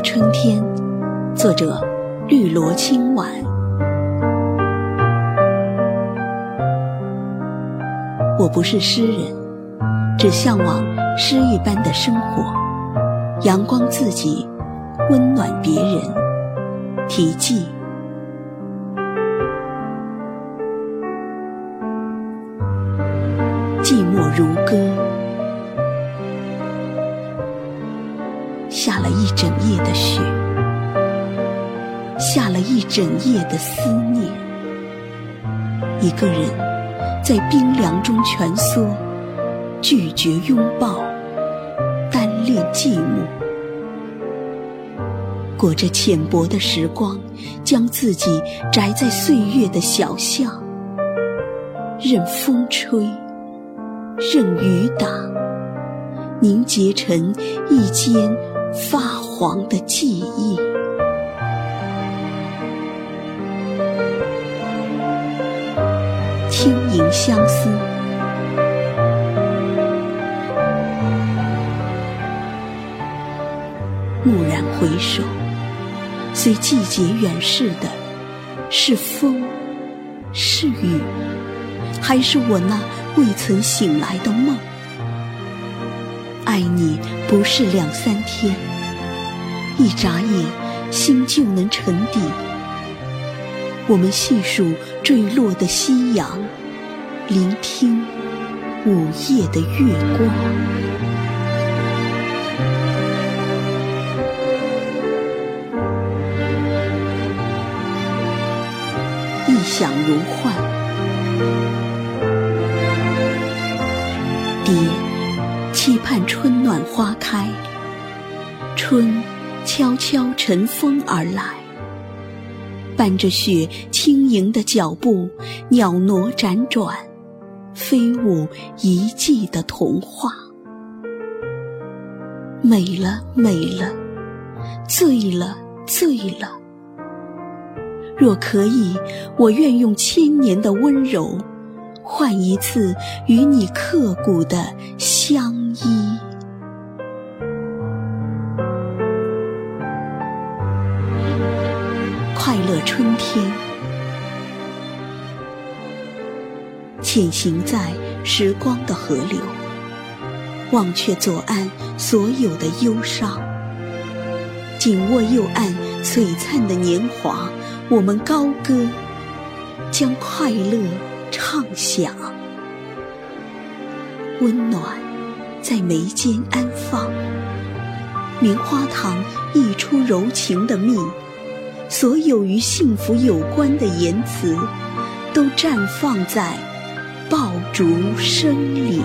春天，作者绿萝清晚。我不是诗人，只向往诗一般的生活，阳光自己，温暖别人。题记：寂寞如歌。下了一整夜的雪，下了一整夜的思念。一个人在冰凉中蜷缩，拒绝拥抱，单恋寂寞。裹着浅薄的时光，将自己宅在岁月的小巷，任风吹，任雨打，凝结成一间。发黄的记忆，轻盈相思。蓦然回首，随季节远逝的，是风，是雨，还是我那未曾醒来的梦？爱你不是两三天，一眨眼心就能沉底。我们细数坠落的夕阳，聆听午夜的月光。一想如幻，蝶。盼春暖花开，春悄悄乘风而来，伴着雪轻盈的脚步，袅挪辗转，飞舞一季的童话。美了美了，醉了醉了。若可以，我愿用千年的温柔。换一次与你刻骨的相依。快乐春天，潜行在时光的河流，忘却左岸所有的忧伤，紧握右岸璀璨的年华，我们高歌，将快乐。畅想，温暖在眉间安放，棉花糖溢出柔情的蜜，所有与幸福有关的言辞，都绽放在爆竹声里。